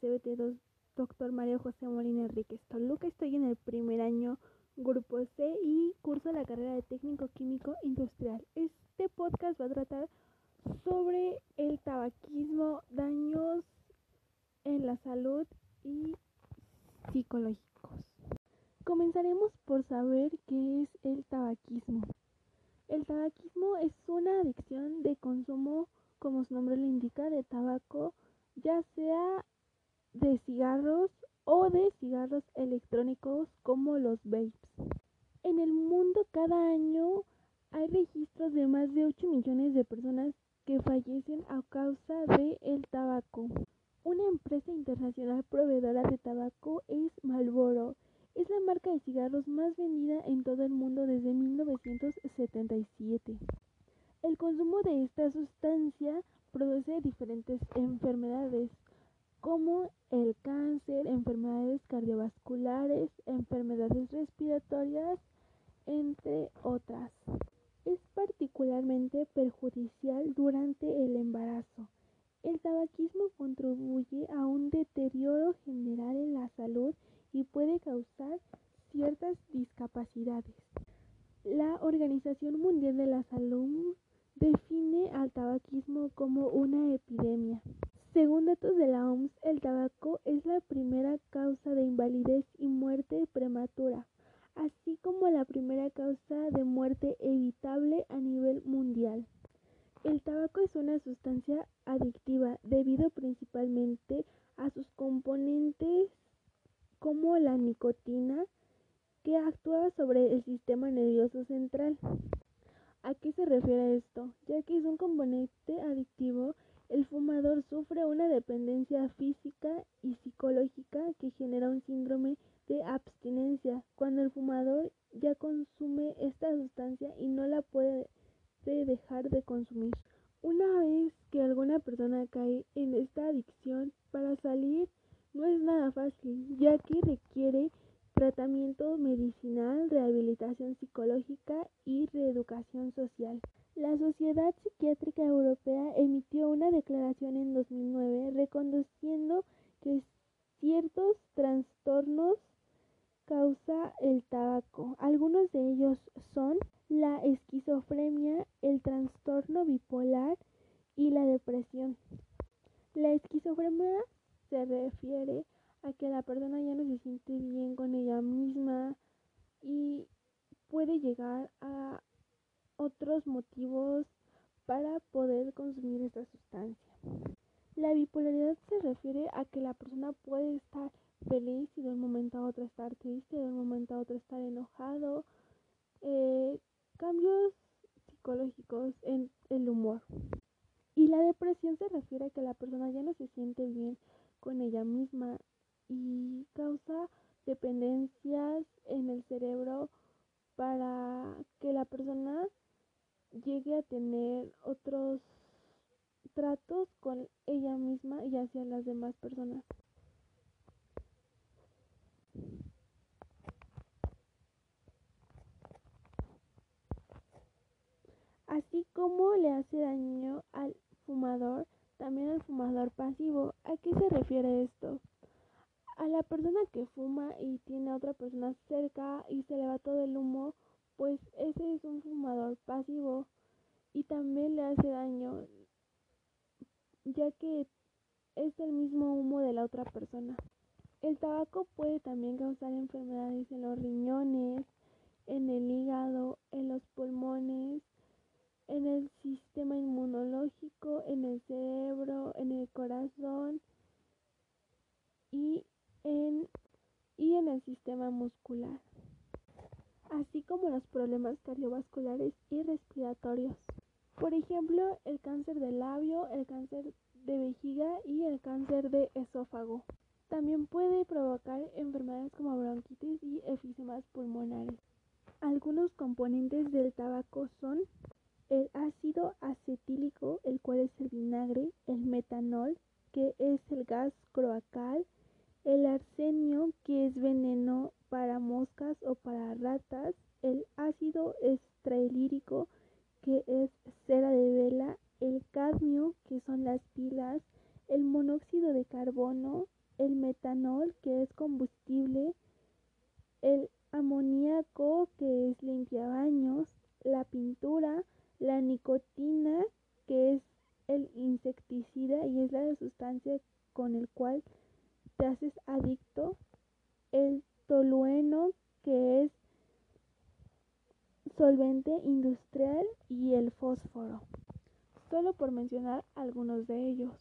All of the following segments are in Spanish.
del CBT2 Dr. María José Molina Enríquez Toluca. Estoy en el primer año, grupo C, y curso la carrera de técnico químico industrial. Este podcast va a tratar sobre el tabaquismo, daños en la salud y psicológicos. Comenzaremos por saber qué es el tabaquismo. El tabaquismo es una adicción de consumo, como su nombre lo indica, de tabaco, ya sea de cigarros o de cigarros electrónicos como los vapes. En el mundo cada año hay registros de más de 8 millones de personas que fallecen a causa del el tabaco. Una empresa internacional proveedora de tabaco es Marlboro. Es la marca de cigarros más vendida en todo el mundo desde 1977. El consumo de esta sustancia produce diferentes enfermedades como el enfermedades cardiovasculares, enfermedades respiratorias, entre otras. Es particularmente perjudicial durante el embarazo. El tabaquismo contribuye a un deterioro general en la salud y puede causar ciertas discapacidades. La Organización Mundial de la Salud define al tabaquismo como una epidemia. Según datos de la OMS, el tabaco es la primera causa de invalidez y muerte prematura, así como la primera causa de muerte evitable a nivel mundial. El tabaco es una sustancia adictiva debido principalmente a sus componentes como la nicotina que actúa sobre el sistema nervioso central. ¿A qué se refiere esto? Ya que es un componente adictivo el fumador sufre una dependencia física y psicológica que genera un síndrome de abstinencia cuando el fumador ya consume esta sustancia y no la puede dejar de consumir. Una vez que alguna persona cae en esta adicción, para salir no es nada fácil, ya que requiere tratamiento medicinal, rehabilitación psicológica y reeducación social. La Sociedad Psiquiátrica Europea emitió una declaración en 2009 reconociendo que ciertos trastornos causa el tabaco. Algunos de ellos son la esquizofrenia, el trastorno bipolar y la depresión. La esquizofrenia se refiere a que la persona ya no se siente bien con ella misma y puede llegar a otros motivos para poder consumir esta sustancia. La bipolaridad se refiere a que la persona puede estar feliz y de un momento a otro estar triste, de un momento a otro estar enojado, eh, cambios psicológicos en el humor. Y la depresión se refiere a que la persona ya no se siente bien con ella misma y causa dependencias en el cerebro para que la persona llegue a tener otros tratos con ella misma y hacia las demás personas. Así como le hace daño al fumador, también al fumador pasivo. ¿A qué se refiere esto? A la persona que fuma y tiene a otra persona cerca y se le va todo el humo, pues ese es un fumador pasivo y también le hace daño ya que es el mismo humo de la otra persona. El tabaco puede también causar enfermedades en los riñones, en el hígado, en los pulmones, en el sistema inmunológico, en el cerebro, en el corazón y en, y en el sistema muscular así como los problemas cardiovasculares y respiratorios. Por ejemplo, el cáncer de labio, el cáncer de vejiga y el cáncer de esófago. También puede provocar enfermedades como bronquitis y efisemas pulmonares. Algunos componentes del tabaco son el ácido acetílico, el cual es el vinagre, el metanol, que es el gas croacal, el arsenio, que es veneno para moscas o para ratas, el ácido estrailírico, que es cera de vela, el cadmio, que son las pilas, el monóxido de carbono, el metanol, que es combustible, el amoníaco, que es limpiabaños, la pintura, nicotina, que es el insecticida y es la sustancia con el cual te haces adicto, el tolueno, que es solvente industrial y el fósforo, solo por mencionar algunos de ellos.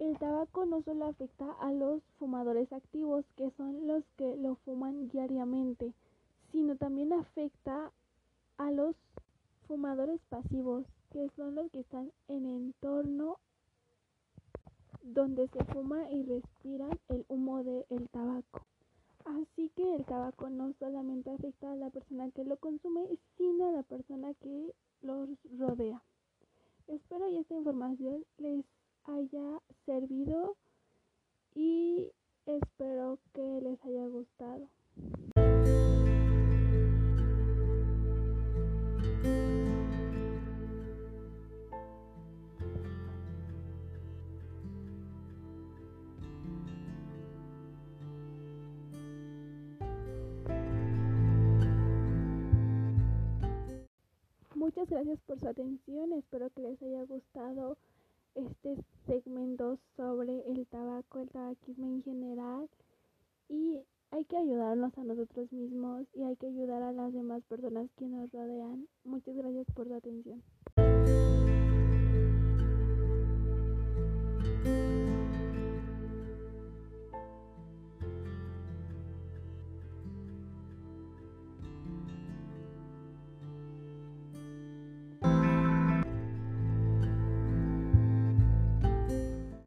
El tabaco no solo afecta a los fumadores activos, que son los que lo fuman diariamente, sino también afecta a los fumadores pasivos, que son los que están en entorno donde se fuma y respiran el humo del tabaco. Así que el tabaco no solamente afecta a la persona que lo consume, sino a la persona que los rodea. Espero que esta información les haya servido y espero que les haya gustado. Muchas gracias por su atención, espero que les haya gustado este segmento sobre el tabaco, el tabaquismo en general y hay que ayudarnos a nosotros mismos y hay que ayudar a las demás personas que nos rodean. Muchas gracias por su atención.